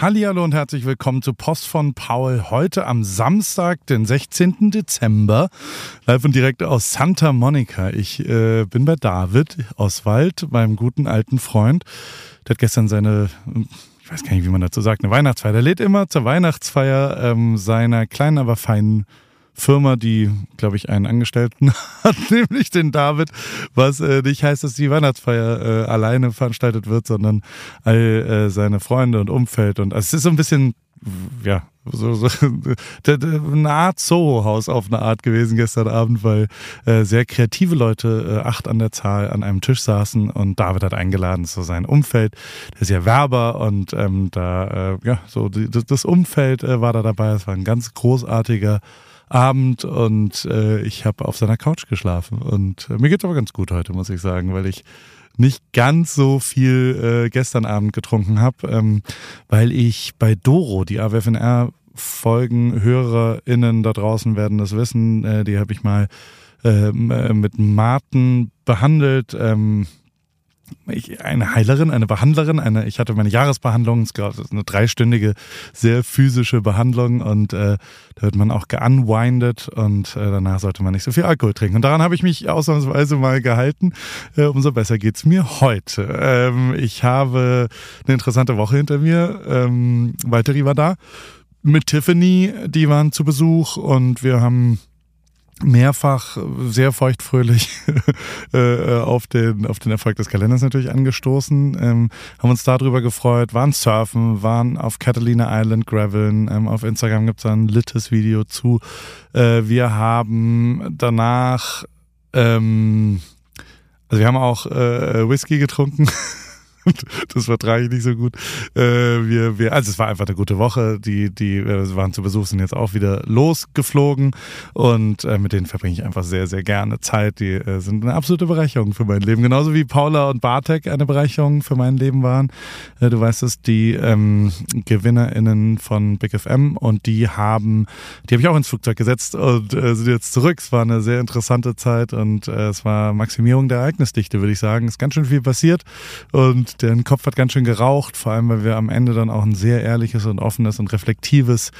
Hallihallo und herzlich willkommen zu Post von Paul. Heute am Samstag, den 16. Dezember, live und direkt aus Santa Monica. Ich äh, bin bei David Oswald, meinem guten alten Freund. Der hat gestern seine, ich weiß gar nicht, wie man dazu sagt, eine Weihnachtsfeier. Der lädt immer zur Weihnachtsfeier ähm, seiner kleinen, aber feinen Firma, die, glaube ich, einen Angestellten hat, nämlich den David, was äh, nicht heißt, dass die Weihnachtsfeier äh, alleine veranstaltet wird, sondern all äh, seine Freunde und Umfeld. Und also es ist so ein bisschen, ja, so, so eine Art Soho-Haus auf eine Art gewesen gestern Abend, weil äh, sehr kreative Leute, äh, acht an der Zahl, an einem Tisch saßen und David hat eingeladen, so sein Umfeld. Der ist ja Werber und ähm, da, äh, ja, so die, das Umfeld äh, war da dabei. Es war ein ganz großartiger Abend und äh, ich habe auf seiner Couch geschlafen. Und äh, mir geht's aber ganz gut heute, muss ich sagen, weil ich nicht ganz so viel äh, gestern Abend getrunken habe, ähm, weil ich bei Doro, die AWFNR Folgen HörerInnen da draußen werden das wissen, äh, die habe ich mal ähm, äh, mit Martin behandelt. Ähm, ich, eine Heilerin, eine Behandlerin, eine, ich hatte meine Jahresbehandlung, es gab eine dreistündige, sehr physische Behandlung und äh, da wird man auch geunwindet und äh, danach sollte man nicht so viel Alkohol trinken. Und daran habe ich mich ausnahmsweise mal gehalten. Äh, umso besser geht's mir heute. Ähm, ich habe eine interessante Woche hinter mir. Ähm, Walteri war da mit Tiffany, die waren zu Besuch und wir haben mehrfach sehr feuchtfröhlich äh, auf, den, auf den Erfolg des Kalenders natürlich angestoßen, ähm, haben uns darüber gefreut, waren surfen, waren auf Catalina Island graveln, ähm, auf Instagram gibt es ein littes Video zu. Äh, wir haben danach, ähm, also wir haben auch äh, Whisky getrunken das vertrage ich nicht so gut. Äh, wir, wir, also es war einfach eine gute Woche. Die, die äh, waren zu Besuch, sind jetzt auch wieder losgeflogen und äh, mit denen verbringe ich einfach sehr, sehr gerne Zeit. Die äh, sind eine absolute Bereicherung für mein Leben. Genauso wie Paula und Bartek eine Bereicherung für mein Leben waren. Äh, du weißt es, die ähm, GewinnerInnen von Big FM und die haben, die habe ich auch ins Flugzeug gesetzt und äh, sind jetzt zurück. Es war eine sehr interessante Zeit und es war Maximierung der Ereignisdichte, würde ich sagen. Es ist ganz schön viel passiert und deren Kopf hat ganz schön geraucht, vor allem weil wir am Ende dann auch ein sehr ehrliches und offenes und reflektives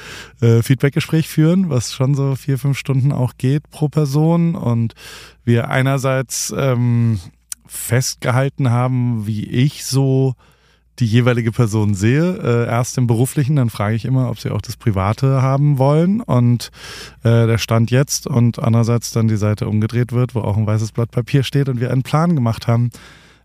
äh, Feedbackgespräch führen, was schon so vier, fünf Stunden auch geht pro Person und wir einerseits ähm, festgehalten haben, wie ich so die jeweilige Person sehe. Äh, erst im beruflichen, dann frage ich immer, ob sie auch das Private haben wollen und äh, der Stand jetzt und andererseits dann die Seite umgedreht wird, wo auch ein weißes Blatt Papier steht und wir einen Plan gemacht haben,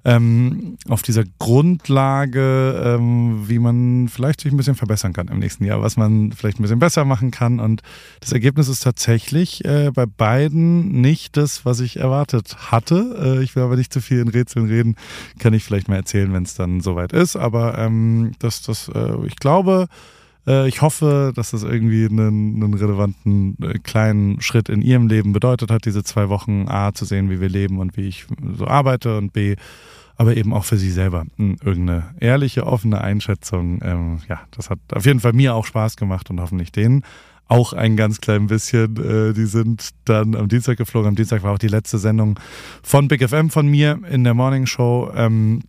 ähm, auf dieser Grundlage, ähm, wie man vielleicht sich ein bisschen verbessern kann im nächsten Jahr, was man vielleicht ein bisschen besser machen kann. Und das Ergebnis ist tatsächlich äh, bei beiden nicht das, was ich erwartet hatte. Äh, ich will aber nicht zu viel in Rätseln reden, kann ich vielleicht mal erzählen, wenn es dann soweit ist. Aber ähm, das, das, äh, ich glaube, äh, ich hoffe, dass das irgendwie einen, einen relevanten äh, kleinen Schritt in ihrem Leben bedeutet hat, diese zwei Wochen A zu sehen, wie wir leben und wie ich so arbeite und B aber eben auch für sie selber hm, irgendeine ehrliche, offene Einschätzung. Ähm, ja, das hat auf jeden Fall mir auch Spaß gemacht und hoffentlich denen auch ein ganz klein bisschen. Äh, die sind dann am Dienstag geflogen. Am Dienstag war auch die letzte Sendung von Big FM von mir in der Morning Show. Ähm,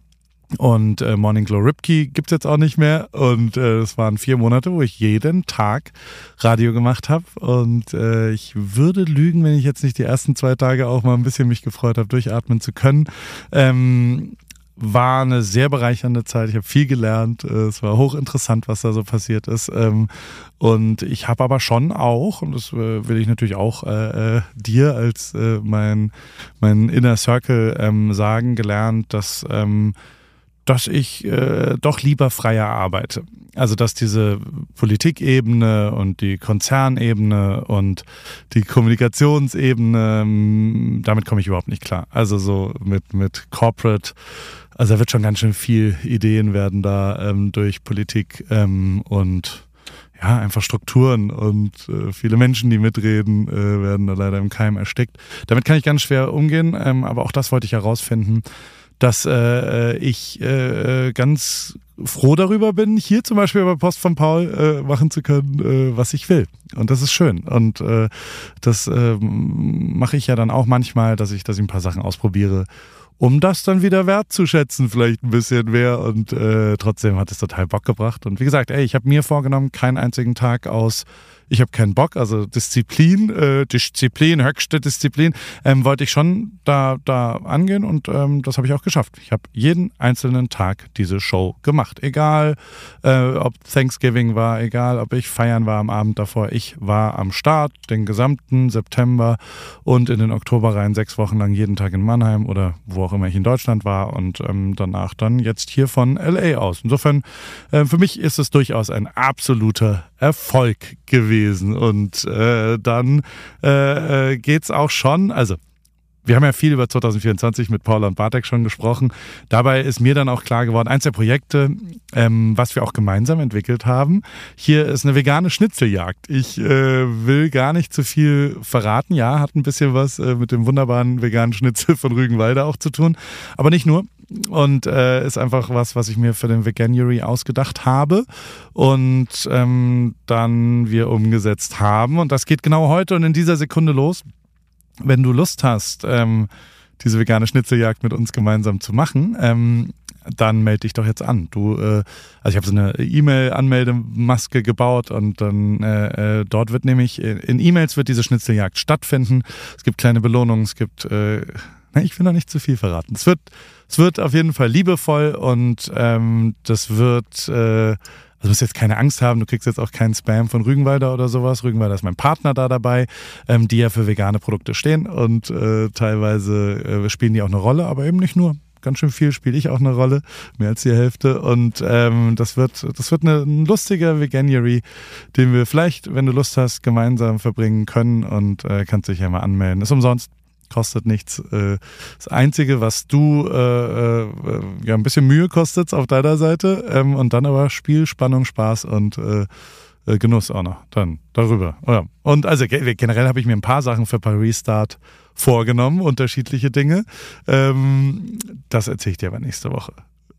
und äh, Morning Glow Ripkey gibt's jetzt auch nicht mehr. Und äh, es waren vier Monate, wo ich jeden Tag Radio gemacht habe. Und äh, ich würde lügen, wenn ich jetzt nicht die ersten zwei Tage auch mal ein bisschen mich gefreut habe, durchatmen zu können. Ähm, war eine sehr bereichernde Zeit. Ich habe viel gelernt. Äh, es war hochinteressant, was da so passiert ist. Ähm, und ich habe aber schon auch, und das äh, will ich natürlich auch äh, dir als mein, mein Inner Circle ähm, sagen, gelernt, dass ähm, dass ich äh, doch lieber freier arbeite. Also dass diese Politikebene und die Konzernebene und die Kommunikationsebene, ähm, damit komme ich überhaupt nicht klar. Also so mit, mit Corporate, also da wird schon ganz schön viel Ideen werden da ähm, durch Politik ähm, und ja, einfach Strukturen und äh, viele Menschen, die mitreden, äh, werden da leider im Keim erstickt. Damit kann ich ganz schwer umgehen, ähm, aber auch das wollte ich herausfinden dass äh, äh, ich äh, ganz froh darüber bin, hier zum Beispiel bei Post von Paul äh, machen zu können, äh, was ich will. Und das ist schön. Und äh, das äh, mache ich ja dann auch manchmal, dass ich, dass ich ein paar Sachen ausprobiere um das dann wieder wertzuschätzen, vielleicht ein bisschen mehr. Und äh, trotzdem hat es total Bock gebracht. Und wie gesagt, ey, ich habe mir vorgenommen, keinen einzigen Tag aus ich habe keinen Bock, also Disziplin, äh, Disziplin, höchste Disziplin, ähm, wollte ich schon da, da angehen und ähm, das habe ich auch geschafft. Ich habe jeden einzelnen Tag diese Show gemacht. Egal, äh, ob Thanksgiving war, egal, ob ich feiern war am Abend davor. Ich war am Start den gesamten September und in den Oktober rein sechs Wochen lang jeden Tag in Mannheim oder wo auch immer ich in Deutschland war und ähm, danach dann jetzt hier von LA aus. Insofern, äh, für mich ist es durchaus ein absoluter Erfolg gewesen. Und äh, dann äh, äh geht es auch schon, also wir haben ja viel über 2024 mit Paula und Bartek schon gesprochen. Dabei ist mir dann auch klar geworden, eins der Projekte, ähm, was wir auch gemeinsam entwickelt haben, hier ist eine vegane Schnitzeljagd. Ich äh, will gar nicht zu viel verraten. Ja, hat ein bisschen was äh, mit dem wunderbaren veganen Schnitzel von Rügenwalde auch zu tun. Aber nicht nur und äh, ist einfach was, was ich mir für den Veganuary ausgedacht habe und ähm, dann wir umgesetzt haben. Und das geht genau heute und in dieser Sekunde los. Wenn du Lust hast, ähm, diese vegane Schnitzeljagd mit uns gemeinsam zu machen, ähm, dann melde dich doch jetzt an. Du, äh, also ich habe so eine E-Mail-Anmeldemaske gebaut und dann äh, äh dort wird nämlich in E-Mails wird diese Schnitzeljagd stattfinden. Es gibt kleine Belohnungen, es gibt, äh, ne, ich will noch nicht zu viel verraten. Es wird es wird auf jeden Fall liebevoll und ähm, das wird, äh, also du musst jetzt keine Angst haben, du kriegst jetzt auch keinen Spam von Rügenwalder oder sowas. Rügenwalder ist mein Partner da dabei, ähm, die ja für vegane Produkte stehen und äh, teilweise äh, spielen die auch eine Rolle, aber eben nicht nur. Ganz schön viel spiele ich auch eine Rolle, mehr als die Hälfte. Und ähm, das wird, das wird ein lustiger Veganuary, den wir vielleicht, wenn du Lust hast, gemeinsam verbringen können und äh, kannst dich ja mal anmelden. Ist umsonst kostet nichts. Äh, das Einzige, was du äh, äh, ja ein bisschen Mühe kostet auf deiner Seite ähm, und dann aber Spiel, Spannung, Spaß und Genuss auch noch dann darüber. Ja. Und also generell habe ich mir ein paar Sachen für Paris Start vorgenommen, unterschiedliche Dinge. Ähm, das erzähle ich dir aber nächste Woche.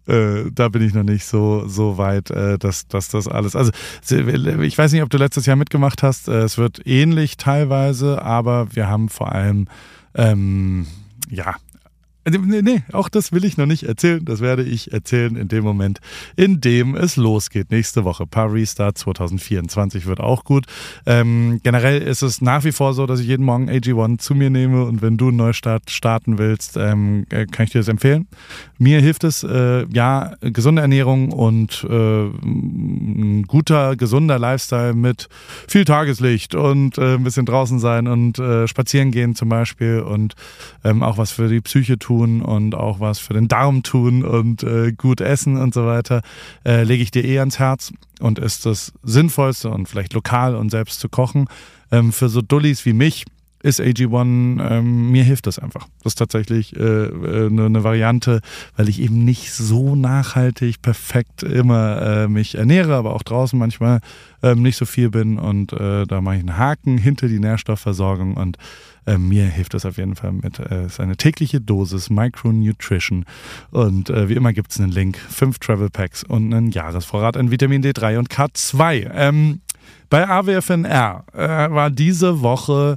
Äh, da bin ich noch nicht so, so weit, äh, dass, dass das alles. Also, ich weiß nicht, ob du letztes Jahr mitgemacht hast. Äh, es wird ähnlich teilweise, aber wir haben vor allem ähm, ja, Nee, nee, auch das will ich noch nicht erzählen. Das werde ich erzählen in dem Moment, in dem es losgeht. Nächste Woche. Paris Start 2024 wird auch gut. Ähm, generell ist es nach wie vor so, dass ich jeden Morgen AG1 zu mir nehme und wenn du einen Neustart starten willst, ähm, äh, kann ich dir das empfehlen. Mir hilft es, äh, ja, gesunde Ernährung und äh, ein guter, gesunder Lifestyle mit viel Tageslicht und äh, ein bisschen draußen sein und äh, spazieren gehen zum Beispiel und ähm, auch was für die Psyche tun tun und auch was für den Darm tun und äh, gut essen und so weiter, äh, lege ich dir eh ans Herz und ist das Sinnvollste und vielleicht lokal und selbst zu kochen. Ähm, für so Dullis wie mich ist AG1, ähm, mir hilft das einfach. Das ist tatsächlich äh, äh, ne eine Variante, weil ich eben nicht so nachhaltig perfekt immer äh, mich ernähre, aber auch draußen manchmal ähm, nicht so viel bin und äh, da mache ich einen Haken hinter die Nährstoffversorgung und äh, mir hilft das auf jeden Fall mit. Äh, es ist eine tägliche Dosis Micronutrition und äh, wie immer gibt es einen Link, fünf Travel Packs und einen Jahresvorrat an Vitamin D3 und K2. Ähm, bei AWFNR äh, war diese Woche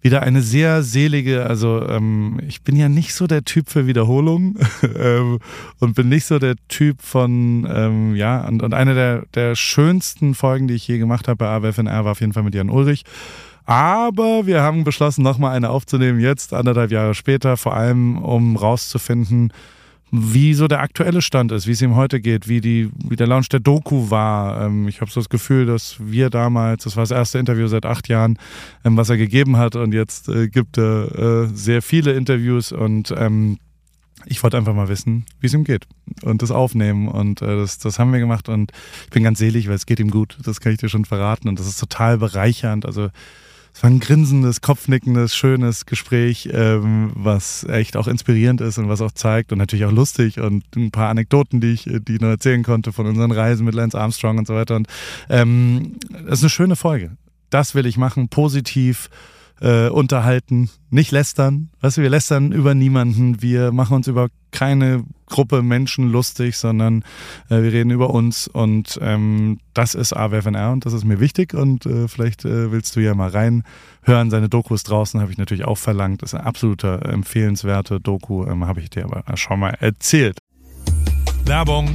wieder eine sehr selige, also ähm, ich bin ja nicht so der Typ für Wiederholung ähm, und bin nicht so der Typ von, ähm, ja, und, und eine der, der schönsten Folgen, die ich je gemacht habe bei AWFNR, war auf jeden Fall mit Jan Ulrich. Aber wir haben beschlossen, nochmal eine aufzunehmen, jetzt anderthalb Jahre später, vor allem um rauszufinden, wie so der aktuelle Stand ist, wie es ihm heute geht, wie, die, wie der Launch der Doku war. Ähm, ich habe so das Gefühl, dass wir damals, das war das erste Interview seit acht Jahren, ähm, was er gegeben hat. Und jetzt äh, gibt er äh, sehr viele Interviews. Und ähm, ich wollte einfach mal wissen, wie es ihm geht und das aufnehmen. Und äh, das, das haben wir gemacht. Und ich bin ganz selig, weil es geht ihm gut, das kann ich dir schon verraten. Und das ist total bereichernd, also es war ein grinsendes, kopfnickendes, schönes Gespräch, ähm, was echt auch inspirierend ist und was auch zeigt und natürlich auch lustig und ein paar Anekdoten, die ich, die ich noch erzählen konnte von unseren Reisen mit Lance Armstrong und so weiter. Und ähm, das ist eine schöne Folge. Das will ich machen, positiv äh, unterhalten, nicht lästern. Weißt du, wir lästern über niemanden, wir machen uns über keine Gruppe Menschen lustig, sondern äh, wir reden über uns und ähm, das ist AWFNR und das ist mir wichtig und äh, vielleicht äh, willst du ja mal reinhören. Seine Dokus draußen habe ich natürlich auch verlangt. Das ist eine absolute empfehlenswerte Doku, ähm, habe ich dir aber schon mal erzählt. Werbung.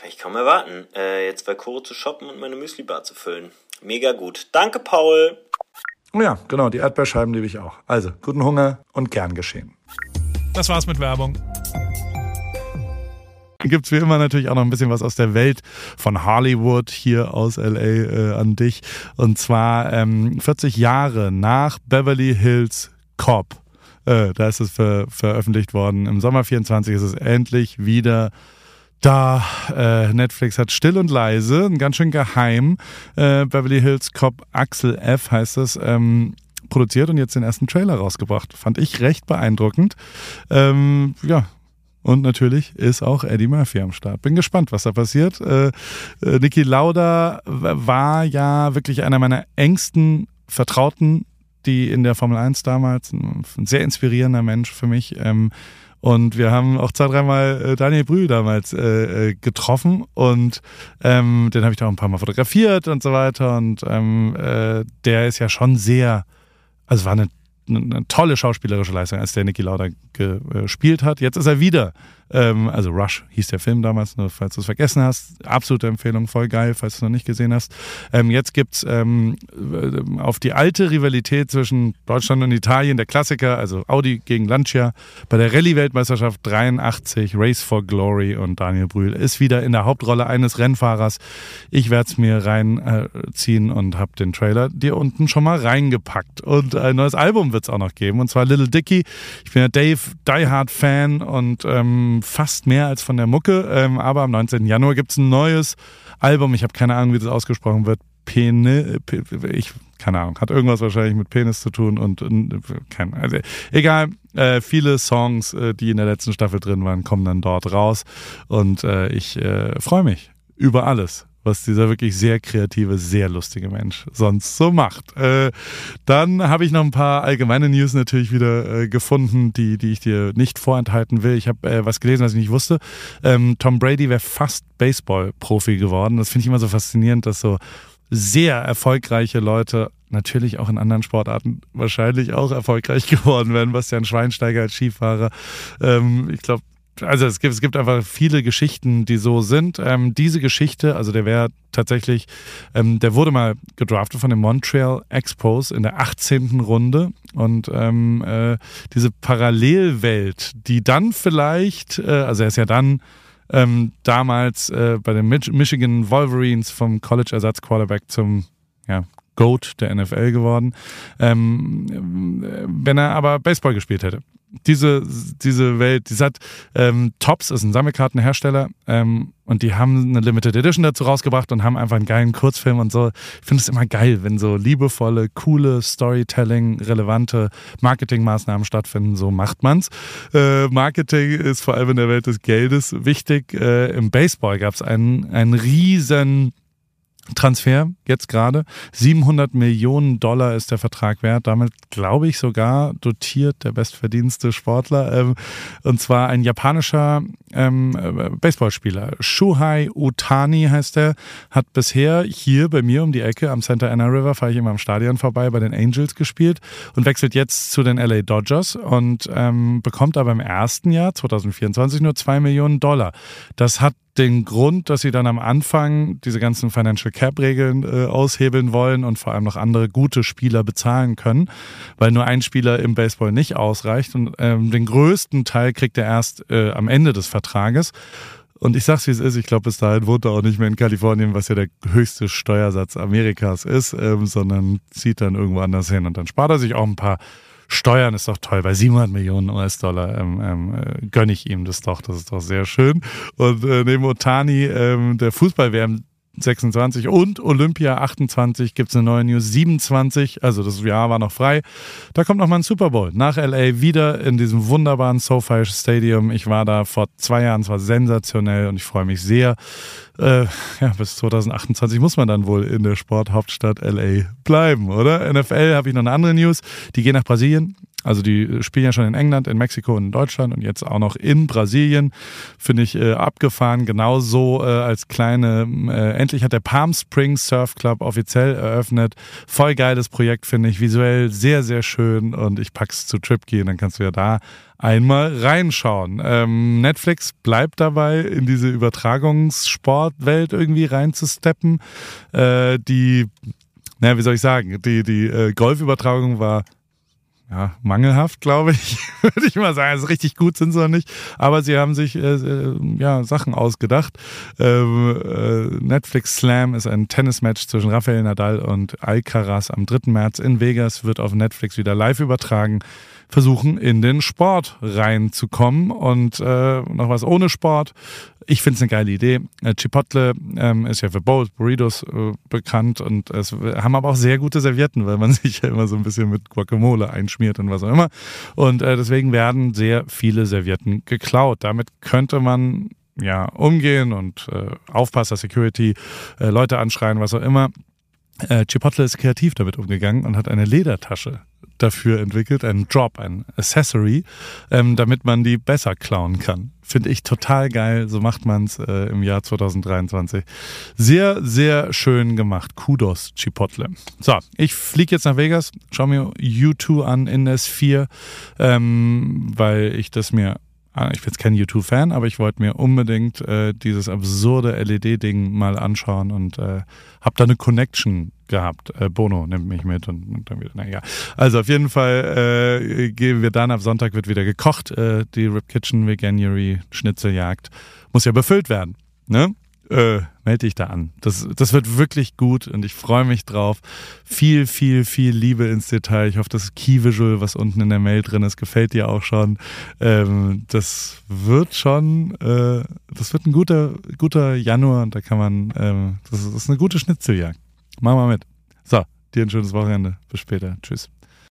Kann ich kaum erwarten, äh, jetzt bei Koro zu shoppen und meine Müsli-Bar zu füllen. Mega gut. Danke, Paul. Oh ja, genau, die Erdbeerscheiben liebe ich auch. Also, guten Hunger und gern geschehen. Das war's mit Werbung. Gibt es wie immer natürlich auch noch ein bisschen was aus der Welt von Hollywood hier aus LA äh, an dich. Und zwar ähm, 40 Jahre nach Beverly Hills Cop. Äh, da ist es ver veröffentlicht worden. Im Sommer 24 ist es endlich wieder da äh, Netflix hat still und leise, ein ganz schön geheim, äh, Beverly Hills Cop Axel F heißt es, ähm, produziert und jetzt den ersten Trailer rausgebracht. Fand ich recht beeindruckend. Ähm, ja, und natürlich ist auch Eddie Murphy am Start. Bin gespannt, was da passiert. Äh, äh, Niki Lauda war ja wirklich einer meiner engsten Vertrauten, die in der Formel 1 damals, ein, sehr inspirierender Mensch für mich. Ähm, und wir haben auch zwei, dreimal äh, Daniel Brühl damals äh, äh, getroffen und ähm, den habe ich da auch ein paar Mal fotografiert und so weiter. Und ähm, äh, der ist ja schon sehr, also war eine, eine tolle schauspielerische Leistung, als der Niki Lauda gespielt hat. Jetzt ist er wieder ähm, also Rush hieß der Film damals, nur falls du es vergessen hast. Absolute Empfehlung, voll geil, falls du es noch nicht gesehen hast. Ähm, jetzt gibt's ähm, äh, auf die alte Rivalität zwischen Deutschland und Italien, der Klassiker, also Audi gegen Lancia, bei der Rallye-Weltmeisterschaft 83, Race for Glory und Daniel Brühl ist wieder in der Hauptrolle eines Rennfahrers. Ich werde es mir reinziehen und habe den Trailer dir unten schon mal reingepackt. Und ein neues Album wird es auch noch geben, und zwar Little Dicky. Ich bin ja Dave Die Hard Fan und ähm, fast mehr als von der Mucke. Ähm, aber am 19. Januar gibt es ein neues Album. Ich habe keine Ahnung, wie das ausgesprochen wird. Pene, ich, keine Ahnung, hat irgendwas wahrscheinlich mit Penis zu tun und, und kein, also egal, äh, viele Songs, äh, die in der letzten Staffel drin waren, kommen dann dort raus und äh, ich äh, freue mich über alles was dieser wirklich sehr kreative, sehr lustige Mensch sonst so macht. Äh, dann habe ich noch ein paar allgemeine News natürlich wieder äh, gefunden, die, die ich dir nicht vorenthalten will. Ich habe äh, was gelesen, was ich nicht wusste. Ähm, Tom Brady wäre fast Baseball-Profi geworden. Das finde ich immer so faszinierend, dass so sehr erfolgreiche Leute natürlich auch in anderen Sportarten wahrscheinlich auch erfolgreich geworden wären. Bastian Schweinsteiger als Skifahrer. Ähm, ich glaube, also es gibt, es gibt einfach viele Geschichten, die so sind. Ähm, diese Geschichte, also der wäre tatsächlich, ähm, der wurde mal gedraftet von den Montreal Expos in der 18. Runde. Und ähm, äh, diese Parallelwelt, die dann vielleicht, äh, also er ist ja dann Ähm, damals äh, bei den Mich Michigan Wolverines vom College-Ersatz-Quarterback zum ja, GOAT der NFL geworden, ähm, wenn er aber Baseball gespielt hätte diese, diese Welt, die hat ähm, Tops, ist ein Sammelkartenhersteller ähm, und die haben eine Limited Edition dazu rausgebracht und haben einfach einen geilen Kurzfilm und so. Ich finde es immer geil, wenn so liebevolle, coole Storytelling, relevante Marketingmaßnahmen stattfinden. So macht man's. Äh, Marketing ist vor allem in der Welt des Geldes wichtig. Äh, Im Baseball gab es einen, einen riesen Transfer jetzt gerade. 700 Millionen Dollar ist der Vertrag wert. Damit glaube ich sogar dotiert der bestverdienste Sportler. Ähm, und zwar ein japanischer ähm, äh, Baseballspieler. Shuhei Utani heißt er. Hat bisher hier bei mir um die Ecke am Santa Ana River, fahre ich immer am Stadion vorbei, bei den Angels gespielt und wechselt jetzt zu den LA Dodgers und ähm, bekommt aber im ersten Jahr 2024 nur 2 Millionen Dollar. Das hat den Grund, dass sie dann am Anfang diese ganzen Financial Cap-Regeln äh, aushebeln wollen und vor allem noch andere gute Spieler bezahlen können, weil nur ein Spieler im Baseball nicht ausreicht. Und ähm, den größten Teil kriegt er erst äh, am Ende des Vertrages. Und ich sag's wie es ist, ich glaube, bis dahin wohnt er auch nicht mehr in Kalifornien, was ja der höchste Steuersatz Amerikas ist, ähm, sondern zieht dann irgendwo anders hin. Und dann spart er sich auch ein paar Steuern ist doch toll. Bei 700 Millionen US-Dollar ähm, ähm, äh, gönne ich ihm das doch. Das ist doch sehr schön. Und äh, neben Otani, ähm, der Fußball-WM 26 und Olympia 28 gibt es eine neue News 27, also das Jahr war noch frei. Da kommt nochmal ein Super Bowl nach LA wieder in diesem wunderbaren SoFi Stadium. Ich war da vor zwei Jahren, es war sensationell und ich freue mich sehr. Äh, ja, bis 2028 muss man dann wohl in der Sporthauptstadt LA bleiben, oder? NFL habe ich noch eine andere News. Die gehen nach Brasilien. Also die spielen ja schon in England, in Mexiko und in Deutschland und jetzt auch noch in Brasilien. Finde ich äh, abgefahren. Genauso äh, als kleine, äh, endlich hat der Palm Springs Surf Club offiziell eröffnet. Voll geiles Projekt, finde ich. Visuell sehr, sehr schön und ich pack's zu Trip gehen, dann kannst du ja da einmal reinschauen. Ähm, Netflix bleibt dabei, in diese Übertragungssportwelt irgendwie reinzusteppen. Äh, die, naja, wie soll ich sagen, die, die äh, Golfübertragung war ja, mangelhaft, glaube ich, würde ich mal sagen. Also richtig gut sind sie noch nicht, aber sie haben sich äh, äh, ja Sachen ausgedacht. Ähm, äh, Netflix Slam ist ein Tennismatch zwischen Rafael Nadal und Alcaraz am 3. März in Vegas, wird auf Netflix wieder live übertragen versuchen, in den Sport reinzukommen und äh, noch was ohne Sport. Ich finde es eine geile Idee. Äh, Chipotle ähm, ist ja für Bowls, Burritos äh, bekannt und es haben aber auch sehr gute Servietten, weil man sich ja immer so ein bisschen mit Guacamole einschmiert und was auch immer. Und äh, deswegen werden sehr viele Servietten geklaut. Damit könnte man ja umgehen und äh, Aufpasser, Security, äh, Leute anschreien, was auch immer. Äh, Chipotle ist kreativ damit umgegangen und hat eine Ledertasche dafür entwickelt, einen Drop, ein Accessory, ähm, damit man die besser klauen kann. Finde ich total geil. So macht man es äh, im Jahr 2023. Sehr, sehr schön gemacht. Kudos, Chipotle. So, ich fliege jetzt nach Vegas, schaue mir U2 an in S4, ähm, weil ich das mir ich bin jetzt kein YouTube-Fan, aber ich wollte mir unbedingt äh, dieses absurde LED-Ding mal anschauen und äh, habe da eine Connection gehabt. Äh, Bono nimmt mich mit und, und dann wieder, naja. Also auf jeden Fall äh, gehen wir dann, ab Sonntag wird wieder gekocht. Äh, die Rip Kitchen Veganuary Schnitzeljagd muss ja befüllt werden. Ne? Äh, melde dich da an. Das, das wird wirklich gut und ich freue mich drauf. Viel, viel, viel Liebe ins Detail. Ich hoffe, das Key Visual, was unten in der Mail drin ist, gefällt dir auch schon. Ähm, das wird schon, äh, das wird ein guter, guter Januar und da kann man, ähm, das, ist, das ist eine gute Schnitzeljagd. Mach mal mit. So, dir ein schönes Wochenende. Bis später. Tschüss.